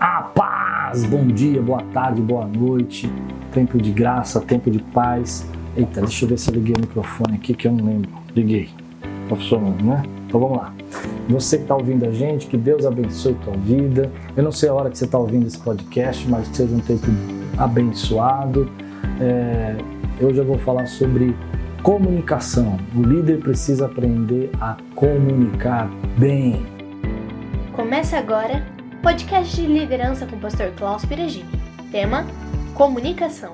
A paz! Bom dia, boa tarde, boa noite. Tempo de graça, tempo de paz. Eita, deixa eu ver se eu liguei o microfone aqui que eu não lembro. Liguei. Tá funcionando, né? Então vamos lá. Você que está ouvindo a gente, que Deus abençoe a tua vida. Eu não sei a hora que você está ouvindo esse podcast, mas que seja um tempo abençoado. É, hoje eu vou falar sobre comunicação. O líder precisa aprender a comunicar bem. Começa agora podcast de liderança com o pastor Klaus Piragini. Tema: Comunicação.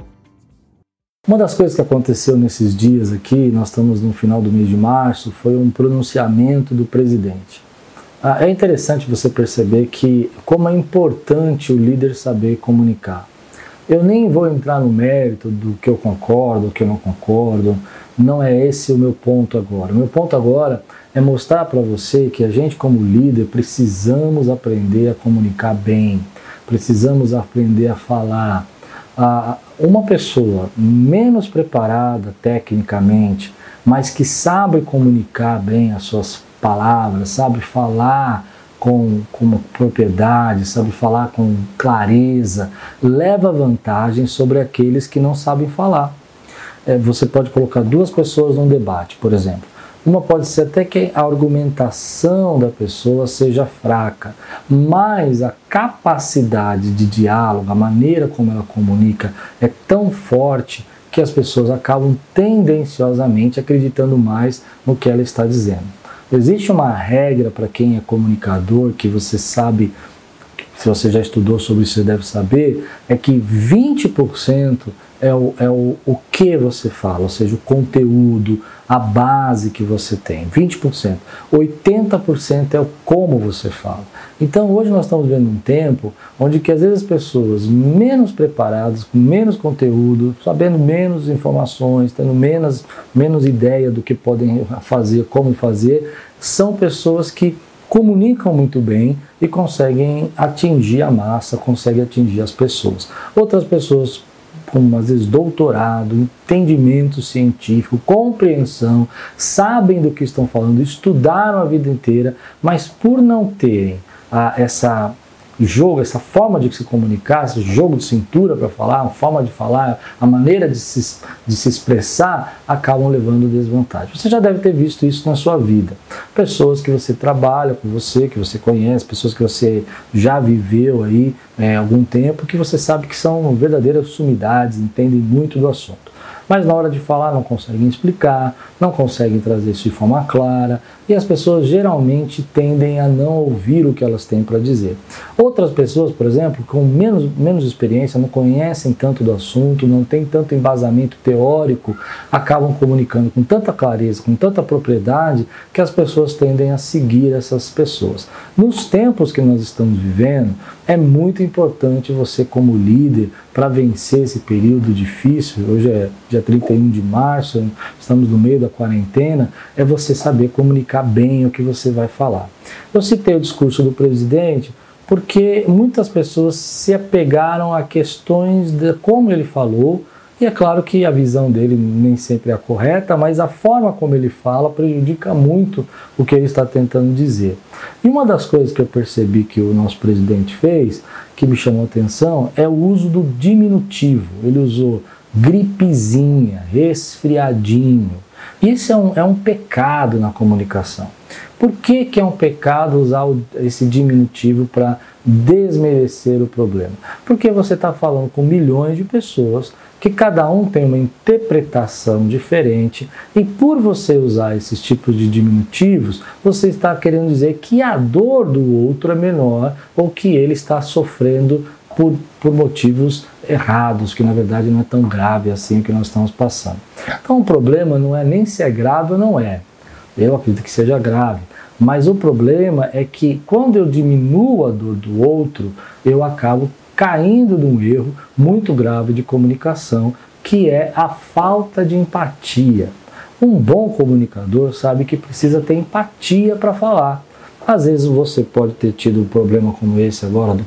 Uma das coisas que aconteceu nesses dias aqui, nós estamos no final do mês de março, foi um pronunciamento do presidente. Ah, é interessante você perceber que como é importante o líder saber comunicar. Eu nem vou entrar no mérito do que eu concordo, do que eu não concordo, não é esse o meu ponto agora. O meu ponto agora é mostrar para você que a gente, como líder, precisamos aprender a comunicar bem, precisamos aprender a falar. uma pessoa menos preparada tecnicamente, mas que sabe comunicar bem as suas palavras, sabe falar com, com propriedade, sabe falar com clareza, leva vantagem sobre aqueles que não sabem falar. É, você pode colocar duas pessoas num debate, por exemplo. Uma pode ser até que a argumentação da pessoa seja fraca, mas a capacidade de diálogo, a maneira como ela comunica é tão forte que as pessoas acabam tendenciosamente acreditando mais no que ela está dizendo. Existe uma regra para quem é comunicador que você sabe, se você já estudou sobre isso, você deve saber, é que 20% é o, é o, o que você fala, ou seja, o conteúdo, a base que você tem. 20%. 80% é o como você fala. Então hoje nós estamos vendo um tempo onde que às vezes as pessoas menos preparadas, com menos conteúdo, sabendo menos informações, tendo menos, menos ideia do que podem fazer, como fazer, são pessoas que comunicam muito bem e conseguem atingir a massa, conseguem atingir as pessoas. Outras pessoas com às vezes doutorado, entendimento científico, compreensão, sabem do que estão falando, estudaram a vida inteira, mas por não terem ah, essa jogo, essa forma de se comunicar, esse jogo de cintura para falar, a forma de falar, a maneira de se, de se expressar, acabam levando desvantagem. Você já deve ter visto isso na sua vida. Pessoas que você trabalha com você, que você conhece, pessoas que você já viveu aí é, algum tempo, que você sabe que são verdadeiras sumidades, entendem muito do assunto mas na hora de falar não conseguem explicar, não conseguem trazer isso de forma clara e as pessoas geralmente tendem a não ouvir o que elas têm para dizer. Outras pessoas, por exemplo, com menos, menos experiência, não conhecem tanto do assunto, não têm tanto embasamento teórico, acabam comunicando com tanta clareza, com tanta propriedade, que as pessoas tendem a seguir essas pessoas. Nos tempos que nós estamos vivendo, é muito importante você, como líder, para vencer esse período difícil, hoje é dia 31 de março, estamos no meio da quarentena, é você saber comunicar bem o que você vai falar. Eu citei o discurso do presidente porque muitas pessoas se apegaram a questões de como ele falou, e é claro que a visão dele nem sempre é a correta, mas a forma como ele fala prejudica muito o que ele está tentando dizer. E uma das coisas que eu percebi que o nosso presidente fez, que me chamou a atenção, é o uso do diminutivo. Ele usou gripezinha, resfriadinho. Isso é um, é um pecado na comunicação. Por que, que é um pecado usar esse diminutivo para desmerecer o problema? Porque você está falando com milhões de pessoas que cada um tem uma interpretação diferente e por você usar esses tipos de diminutivos, você está querendo dizer que a dor do outro é menor ou que ele está sofrendo por, por motivos errados, que na verdade não é tão grave assim que nós estamos passando. Então o problema não é nem se é grave ou não é. Eu acredito que seja grave. Mas o problema é que quando eu diminuo a dor do outro, eu acabo caindo num erro muito grave de comunicação, que é a falta de empatia. Um bom comunicador sabe que precisa ter empatia para falar. Às vezes você pode ter tido um problema como esse agora do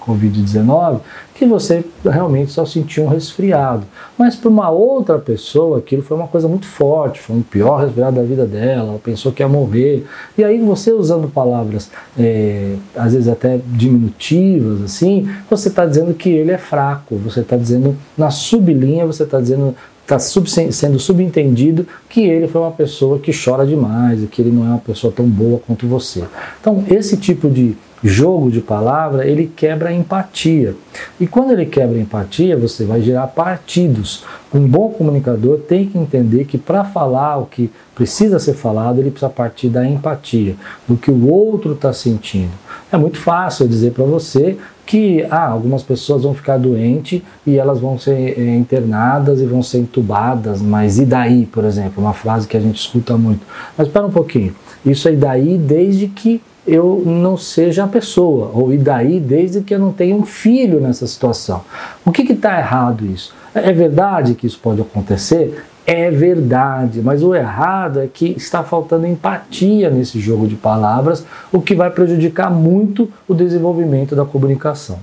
Covid-19, que você realmente só sentiu um resfriado. Mas para uma outra pessoa, aquilo foi uma coisa muito forte, foi um pior resfriado da vida dela, ela pensou que ia morrer. E aí você usando palavras, é, às vezes até diminutivas, assim, você está dizendo que ele é fraco, você está dizendo, na sublinha, você está dizendo está sub, sendo subentendido que ele foi uma pessoa que chora demais e que ele não é uma pessoa tão boa quanto você. Então, esse tipo de jogo de palavra, ele quebra a empatia. E quando ele quebra a empatia, você vai gerar partidos. Um bom comunicador tem que entender que para falar o que precisa ser falado, ele precisa partir da empatia, do que o outro está sentindo. É muito fácil dizer para você que ah, algumas pessoas vão ficar doentes e elas vão ser é, internadas e vão ser entubadas, mas e daí, por exemplo? Uma frase que a gente escuta muito. Mas espera um pouquinho, isso é daí desde que eu não seja a pessoa, ou e daí desde que eu não tenha um filho nessa situação. O que está errado isso? É verdade que isso pode acontecer? É verdade, mas o errado é que está faltando empatia nesse jogo de palavras, o que vai prejudicar muito o desenvolvimento da comunicação.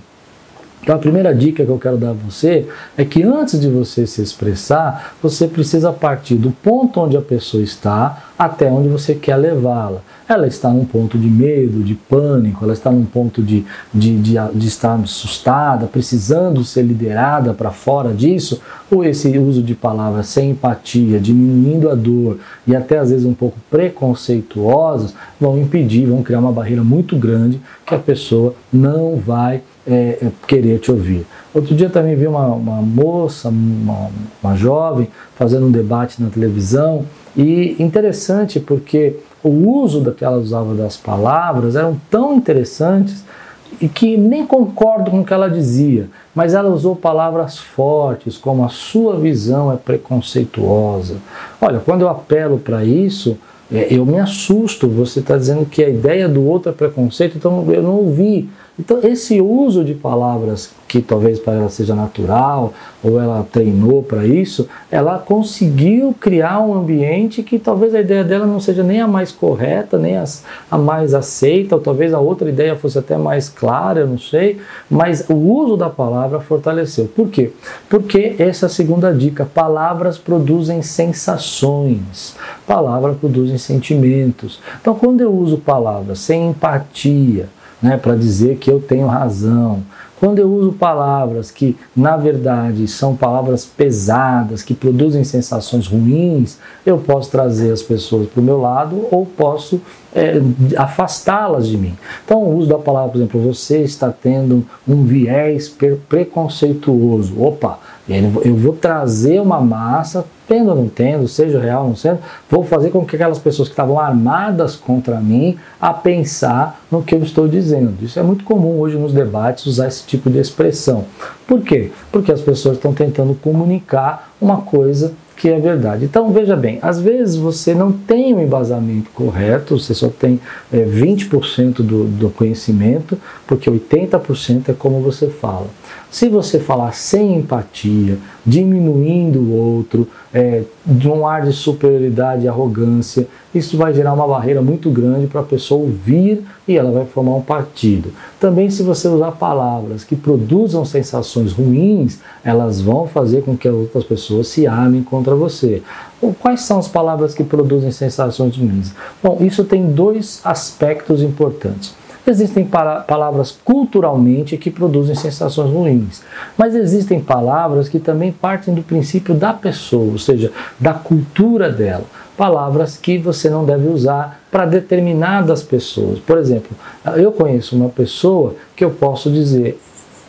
Então, a primeira dica que eu quero dar a você é que antes de você se expressar, você precisa partir do ponto onde a pessoa está até onde você quer levá-la. Ela está num ponto de medo, de pânico, ela está num ponto de, de, de, de estar assustada, precisando ser liderada para fora disso, ou esse uso de palavras sem empatia, diminuindo a dor e até às vezes um pouco preconceituosas, vão impedir, vão criar uma barreira muito grande que a pessoa não vai é, é querer te ouvir. Outro dia também vi uma, uma moça, uma, uma jovem, fazendo um debate na televisão e interessante porque o uso que ela usava das palavras eram tão interessantes e que nem concordo com o que ela dizia, mas ela usou palavras fortes, como a sua visão é preconceituosa. Olha, quando eu apelo para isso, é, eu me assusto. Você está dizendo que a ideia do outro é preconceito, então eu não ouvi. Então, esse uso de palavras que talvez para ela seja natural ou ela treinou para isso, ela conseguiu criar um ambiente que talvez a ideia dela não seja nem a mais correta, nem as, a mais aceita, ou talvez a outra ideia fosse até mais clara, eu não sei, mas o uso da palavra fortaleceu. Por quê? Porque essa é a segunda dica: palavras produzem sensações, palavras produzem sentimentos. Então, quando eu uso palavras sem empatia, né, para dizer que eu tenho razão. Quando eu uso palavras que, na verdade, são palavras pesadas, que produzem sensações ruins, eu posso trazer as pessoas para o meu lado ou posso é, afastá-las de mim. Então, o uso da palavra, por exemplo, você está tendo um viés preconceituoso. Opa, eu vou trazer uma massa, tendo ou não tendo, seja real ou não sendo, vou fazer com que aquelas pessoas que estavam armadas contra mim a pensar no que eu estou dizendo. Isso é muito comum hoje nos debates usar esse tipo de expressão. Por quê? Porque as pessoas estão tentando comunicar uma coisa que é verdade. Então veja bem, às vezes você não tem o um embasamento correto, você só tem é, 20% do, do conhecimento, porque 80% é como você fala. Se você falar sem empatia, diminuindo o outro, é, de um ar de superioridade e arrogância, isso vai gerar uma barreira muito grande para a pessoa ouvir e ela vai formar um partido. Também, se você usar palavras que produzam sensações ruins, elas vão fazer com que as outras pessoas se amem contra você. Quais são as palavras que produzem sensações ruins? Bom, isso tem dois aspectos importantes. Existem palavras culturalmente que produzem sensações ruins, mas existem palavras que também partem do princípio da pessoa, ou seja, da cultura dela. Palavras que você não deve usar para determinadas pessoas. Por exemplo, eu conheço uma pessoa que eu posso dizer: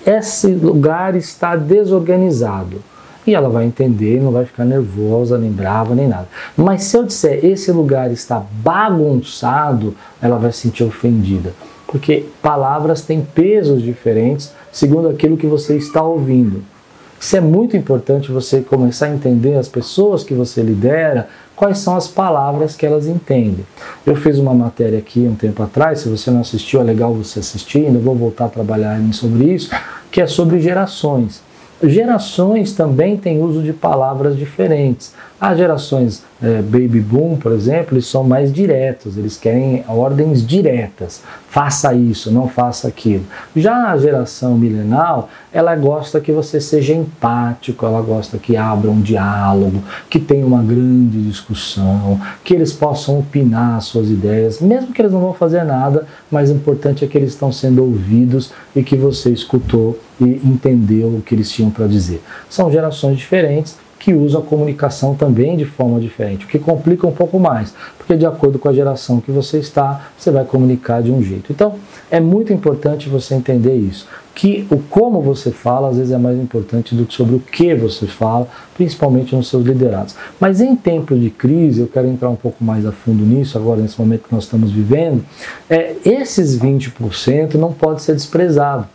esse lugar está desorganizado e ela vai entender, não vai ficar nervosa, nem brava, nem nada. Mas se eu disser esse lugar está bagunçado, ela vai se sentir ofendida porque palavras têm pesos diferentes segundo aquilo que você está ouvindo. Isso é muito importante você começar a entender as pessoas que você lidera, quais são as palavras que elas entendem. Eu fiz uma matéria aqui um tempo atrás, se você não assistiu, é legal você assistir, ainda vou voltar a trabalhar sobre isso, que é sobre gerações. Gerações também têm uso de palavras diferentes. As gerações é, baby boom, por exemplo, eles são mais diretos, eles querem ordens diretas. Faça isso, não faça aquilo. Já a geração milenal, ela gosta que você seja empático, ela gosta que abra um diálogo, que tenha uma grande discussão, que eles possam opinar suas ideias, mesmo que eles não vão fazer nada, mas o importante é que eles estão sendo ouvidos e que você escutou e entendeu o que eles tinham para dizer. São gerações diferentes que usam a comunicação também de forma diferente, o que complica um pouco mais, porque de acordo com a geração que você está, você vai comunicar de um jeito. Então, é muito importante você entender isso, que o como você fala às vezes é mais importante do que sobre o que você fala, principalmente nos seus liderados. Mas em tempos de crise, eu quero entrar um pouco mais a fundo nisso agora nesse momento que nós estamos vivendo, é, esses 20% não pode ser desprezado.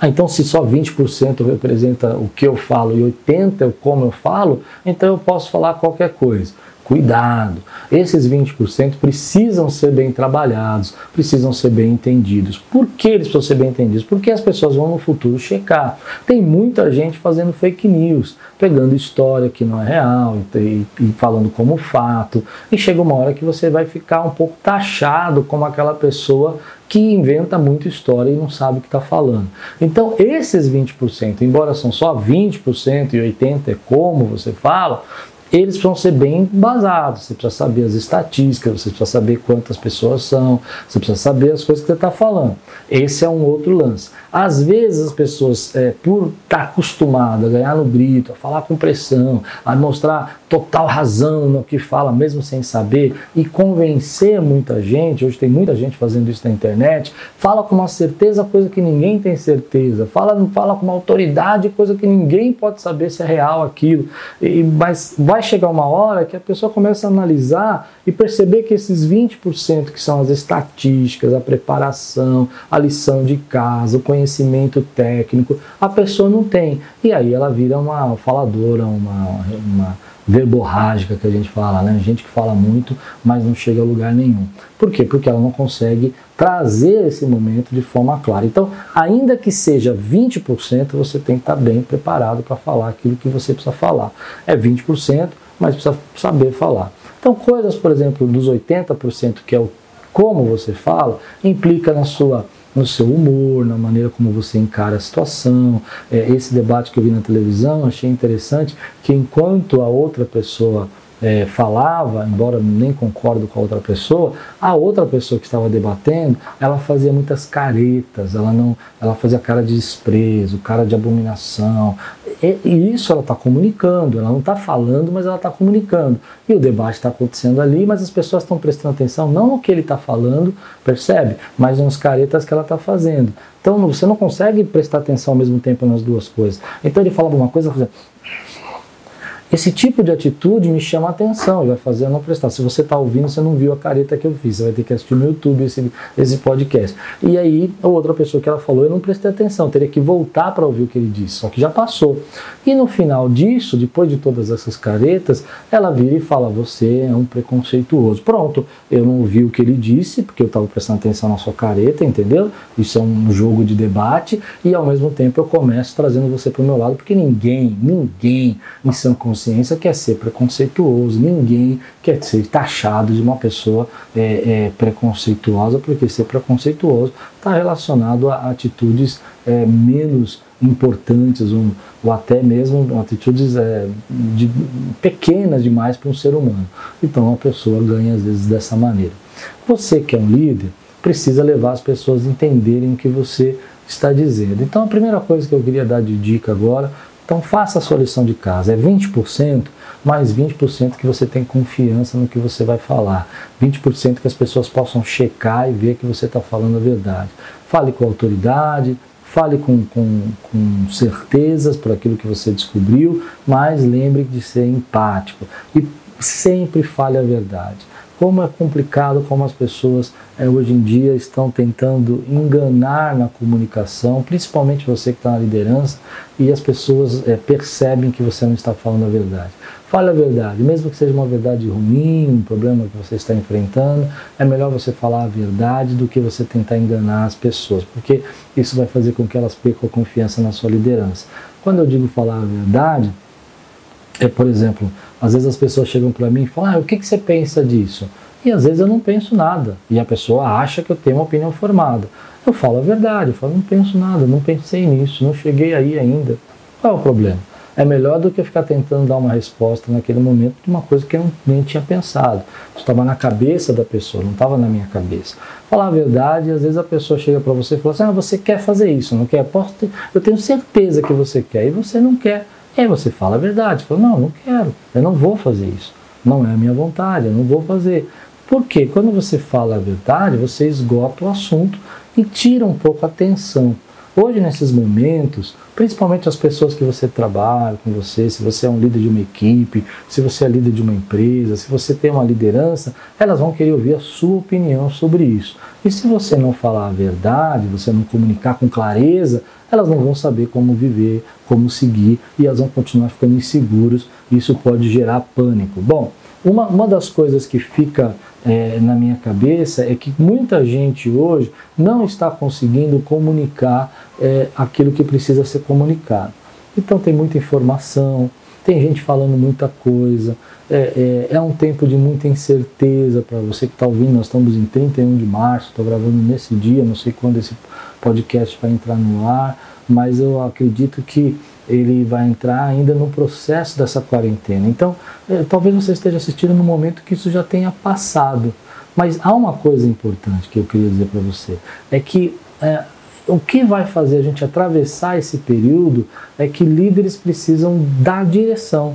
Ah, então se só 20% representa o que eu falo e 80% é o como eu falo, então eu posso falar qualquer coisa. Cuidado! Esses 20% precisam ser bem trabalhados, precisam ser bem entendidos. Por que eles precisam ser bem entendidos? Porque as pessoas vão no futuro checar. Tem muita gente fazendo fake news, pegando história que não é real e, e falando como fato. E chega uma hora que você vai ficar um pouco taxado como aquela pessoa que inventa muita história e não sabe o que está falando. Então, esses 20%, embora são só 20% e 80% é como você fala, eles precisam ser bem embasados. Você precisa saber as estatísticas, você precisa saber quantas pessoas são, você precisa saber as coisas que você está falando. Esse é um outro lance. Às vezes as pessoas, é, por estar tá acostumadas a ganhar no grito, a falar com pressão, a mostrar total razão no que fala, mesmo sem saber, e convencer muita gente, hoje tem muita gente fazendo isso na internet, fala com uma certeza coisa que ninguém tem certeza, fala, fala com uma autoridade coisa que ninguém pode saber se é real aquilo. E, mas vai chegar uma hora que a pessoa começa a analisar e perceber que esses 20% que são as estatísticas, a preparação, a lição de casa, o conhecimento técnico, a pessoa não tem. E aí ela vira uma faladora, uma, uma verborrágica que a gente fala, né? Gente que fala muito, mas não chega a lugar nenhum. Por quê? Porque ela não consegue trazer esse momento de forma clara. Então, ainda que seja 20%, você tem que estar bem preparado para falar aquilo que você precisa falar. É 20%, mas precisa saber falar. Então, coisas, por exemplo, dos 80%, que é o como você fala, implica na sua no seu humor, na maneira como você encara a situação. É, esse debate que eu vi na televisão, achei interessante que enquanto a outra pessoa é, falava, embora nem concordo com a outra pessoa, a outra pessoa que estava debatendo, ela fazia muitas caretas, ela não, ela fazia cara de desprezo, cara de abominação. E, e isso ela está comunicando, ela não está falando, mas ela está comunicando. E o debate está acontecendo ali, mas as pessoas estão prestando atenção não no que ele está falando, percebe? Mas nos caretas que ela está fazendo. Então você não consegue prestar atenção ao mesmo tempo nas duas coisas. Então ele fala alguma coisa, fazendo esse tipo de atitude me chama a atenção e vai fazer eu não prestar. Se você está ouvindo, você não viu a careta que eu fiz, você vai ter que assistir no YouTube esse, esse podcast. E aí, a outra pessoa que ela falou, eu não prestei atenção, teria que voltar para ouvir o que ele disse, só que já passou. E no final disso, depois de todas essas caretas, ela vira e fala: Você é um preconceituoso. Pronto, eu não ouvi o que ele disse, porque eu estava prestando atenção na sua careta, entendeu? Isso é um jogo de debate, e ao mesmo tempo eu começo trazendo você para o meu lado, porque ninguém, ninguém em sã consciência quer ser preconceituoso, ninguém quer ser taxado de uma pessoa é, é, preconceituosa, porque ser preconceituoso está relacionado a atitudes é, menos importantes ou, ou, até mesmo atitudes é, de, pequenas demais para um ser humano. Então a pessoa ganha às vezes dessa maneira. Você que é um líder precisa levar as pessoas a entenderem o que você está dizendo. Então a primeira coisa que eu queria dar de dica agora então faça a sua lição de casa. É 20% mais 20% que você tem confiança no que você vai falar. 20% que as pessoas possam checar e ver que você está falando a verdade. Fale com autoridade, fale com, com, com certezas por aquilo que você descobriu, mas lembre de ser empático. E sempre fale a verdade como é complicado como as pessoas é, hoje em dia estão tentando enganar na comunicação, principalmente você que está na liderança, e as pessoas é, percebem que você não está falando a verdade. Fale a verdade, mesmo que seja uma verdade ruim, um problema que você está enfrentando, é melhor você falar a verdade do que você tentar enganar as pessoas, porque isso vai fazer com que elas percam a confiança na sua liderança. Quando eu digo falar a verdade, é, por exemplo, às vezes as pessoas chegam para mim e falam: ah, o que, que você pensa disso? E às vezes eu não penso nada. E a pessoa acha que eu tenho uma opinião formada. Eu falo a verdade, eu falo, não penso nada, não pensei nisso, não cheguei aí ainda. Qual é o problema? É melhor do que ficar tentando dar uma resposta naquele momento de uma coisa que eu nem tinha pensado. Isso estava na cabeça da pessoa, não estava na minha cabeça. Falar a verdade, às vezes a pessoa chega para você e fala assim: ah, você quer fazer isso, não quer? Posso ter... Eu tenho certeza que você quer, e você não quer. Aí você fala a verdade, fala: não, não quero, eu não vou fazer isso. Não é a minha vontade, eu não vou fazer. Porque quando você fala a verdade, você esgota o assunto e tira um pouco a atenção. Hoje, nesses momentos, principalmente as pessoas que você trabalha com você, se você é um líder de uma equipe, se você é líder de uma empresa, se você tem uma liderança, elas vão querer ouvir a sua opinião sobre isso. E se você não falar a verdade, você não comunicar com clareza, elas não vão saber como viver, como seguir e elas vão continuar ficando inseguras. Isso pode gerar pânico. Bom, uma, uma das coisas que fica é, na minha cabeça é que muita gente hoje não está conseguindo comunicar é, aquilo que precisa ser comunicado. Então tem muita informação, tem gente falando muita coisa, é, é, é um tempo de muita incerteza para você que está ouvindo. Nós estamos em 31 de março, estou gravando nesse dia, não sei quando esse podcast vai entrar no ar, mas eu acredito que ele vai entrar ainda no processo dessa quarentena. Então, é, talvez você esteja assistindo no momento que isso já tenha passado. Mas há uma coisa importante que eu queria dizer para você: é que é, o que vai fazer a gente atravessar esse período é que líderes precisam dar direção.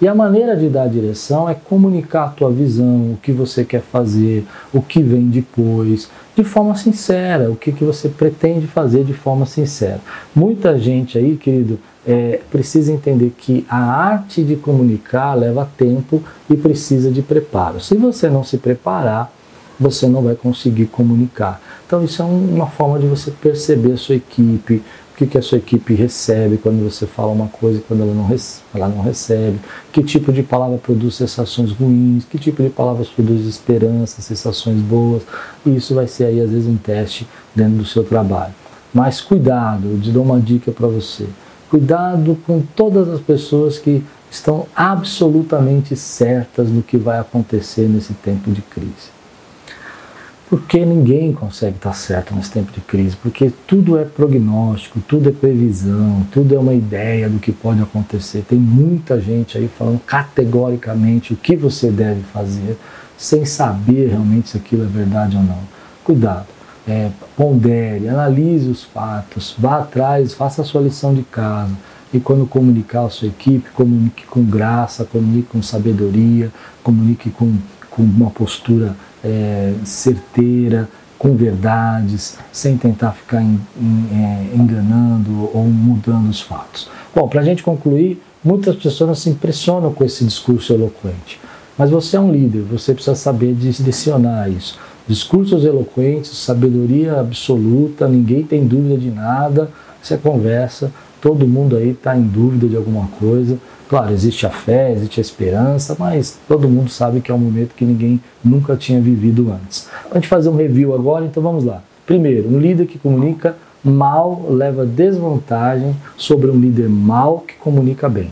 E a maneira de dar direção é comunicar a tua visão, o que você quer fazer, o que vem depois, de forma sincera, o que, que você pretende fazer de forma sincera. Muita gente aí, querido, é, precisa entender que a arte de comunicar leva tempo e precisa de preparo. Se você não se preparar, você não vai conseguir comunicar. Então, isso é uma forma de você perceber a sua equipe, que, que a sua equipe recebe quando você fala uma coisa e quando ela não, ela não recebe, que tipo de palavra produz sensações ruins, que tipo de palavras produz esperança, sensações boas, e isso vai ser aí às vezes um teste dentro do seu trabalho. Mas cuidado, eu te dou uma dica para você. Cuidado com todas as pessoas que estão absolutamente certas do que vai acontecer nesse tempo de crise. Porque ninguém consegue estar certo nesse tempo de crise, porque tudo é prognóstico, tudo é previsão, tudo é uma ideia do que pode acontecer. Tem muita gente aí falando categoricamente o que você deve fazer, sem saber realmente se aquilo é verdade ou não. Cuidado, é, pondere, analise os fatos, vá atrás, faça a sua lição de casa. E quando comunicar a sua equipe, comunique com graça, comunique com sabedoria, comunique com, com uma postura é, certeira, com verdades, sem tentar ficar em, em, é, enganando ou mudando os fatos. Bom, para a gente concluir, muitas pessoas se impressionam com esse discurso eloquente. Mas você é um líder, você precisa saber direcionar isso. Discursos eloquentes, sabedoria absoluta, ninguém tem dúvida de nada, você conversa, todo mundo aí está em dúvida de alguma coisa, Claro, existe a fé, existe a esperança, mas todo mundo sabe que é um momento que ninguém nunca tinha vivido antes. A gente fazer um review agora, então vamos lá. Primeiro, um líder que comunica mal leva desvantagem sobre um líder mal que comunica bem.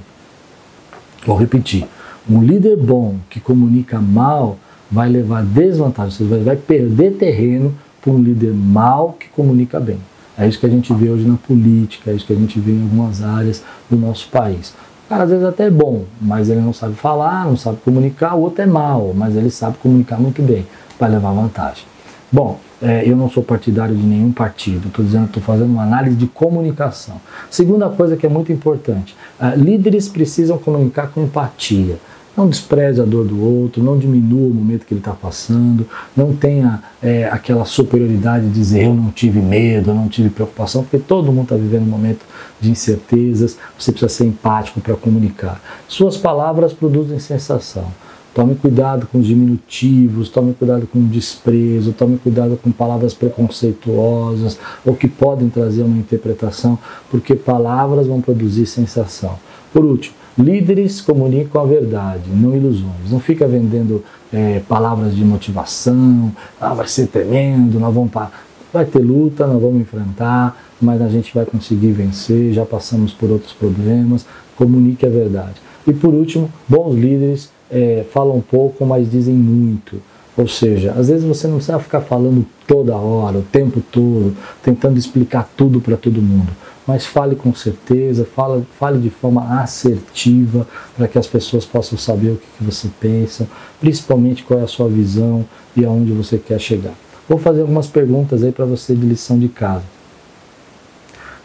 Vou repetir. Um líder bom que comunica mal vai levar desvantagem, você vai perder terreno para um líder mal que comunica bem. É isso que a gente vê hoje na política, é isso que a gente vê em algumas áreas do nosso país cara às vezes até é bom, mas ele não sabe falar, não sabe comunicar, o outro é mal, mas ele sabe comunicar muito bem, vai levar vantagem. Bom, é, eu não sou partidário de nenhum partido, estou dizendo, estou fazendo uma análise de comunicação. Segunda coisa que é muito importante, uh, líderes precisam comunicar com empatia. Não despreze a dor do outro, não diminua o momento que ele está passando, não tenha é, aquela superioridade de dizer eu não tive medo, eu não tive preocupação, porque todo mundo está vivendo um momento de incertezas, você precisa ser empático para comunicar. Suas palavras produzem sensação. Tome cuidado com os diminutivos, tome cuidado com o desprezo, tome cuidado com palavras preconceituosas ou que podem trazer uma interpretação, porque palavras vão produzir sensação. Por último, Líderes comunicam a verdade, não ilusões. Não fica vendendo é, palavras de motivação, ah, vai ser tremendo, nós vamos para. Vai ter luta, nós vamos enfrentar, mas a gente vai conseguir vencer, já passamos por outros problemas. Comunique a verdade. E por último, bons líderes é, falam pouco, mas dizem muito. Ou seja, às vezes você não precisa ficar falando toda hora, o tempo todo, tentando explicar tudo para todo mundo. Mas fale com certeza, fale, fale de forma assertiva para que as pessoas possam saber o que, que você pensa, principalmente qual é a sua visão e aonde você quer chegar. Vou fazer algumas perguntas aí para você de lição de casa.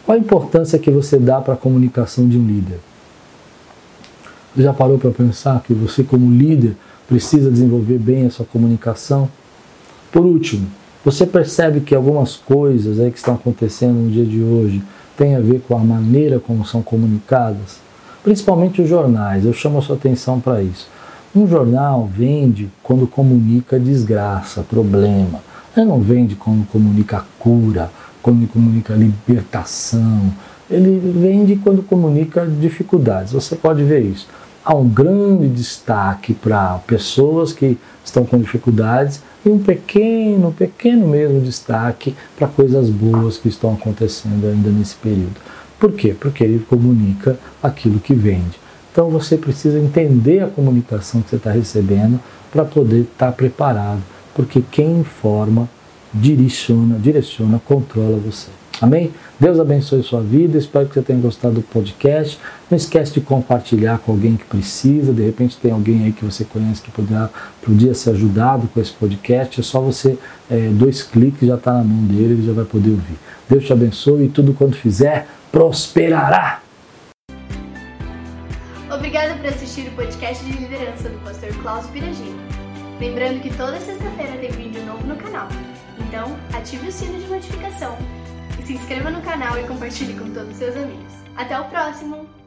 Qual a importância que você dá para a comunicação de um líder? Você já parou para pensar que você, como líder, precisa desenvolver bem a sua comunicação? Por último, você percebe que algumas coisas aí que estão acontecendo no dia de hoje têm a ver com a maneira como são comunicadas? Principalmente os jornais, eu chamo a sua atenção para isso. Um jornal vende quando comunica desgraça, problema. Ele não vende quando comunica cura, quando comunica libertação. Ele vende quando comunica dificuldades. Você pode ver isso há um grande destaque para pessoas que estão com dificuldades e um pequeno, pequeno mesmo destaque para coisas boas que estão acontecendo ainda nesse período. Por quê? Porque ele comunica aquilo que vende. Então você precisa entender a comunicação que você está recebendo para poder estar tá preparado, porque quem informa, direciona, direciona, controla você. Amém? Deus abençoe sua vida. Espero que você tenha gostado do podcast. Não esquece de compartilhar com alguém que precisa. De repente tem alguém aí que você conhece que poderá, podia ser ajudado com esse podcast. É só você, é, dois cliques, já está na mão dele, ele já vai poder ouvir. Deus te abençoe e tudo quanto fizer prosperará. Obrigada por assistir o podcast de liderança do pastor Klaus Piragini. Lembrando que toda sexta-feira tem vídeo novo no canal. Então, ative o sino de notificação se inscreva no canal e compartilhe com todos os seus amigos. Até o próximo!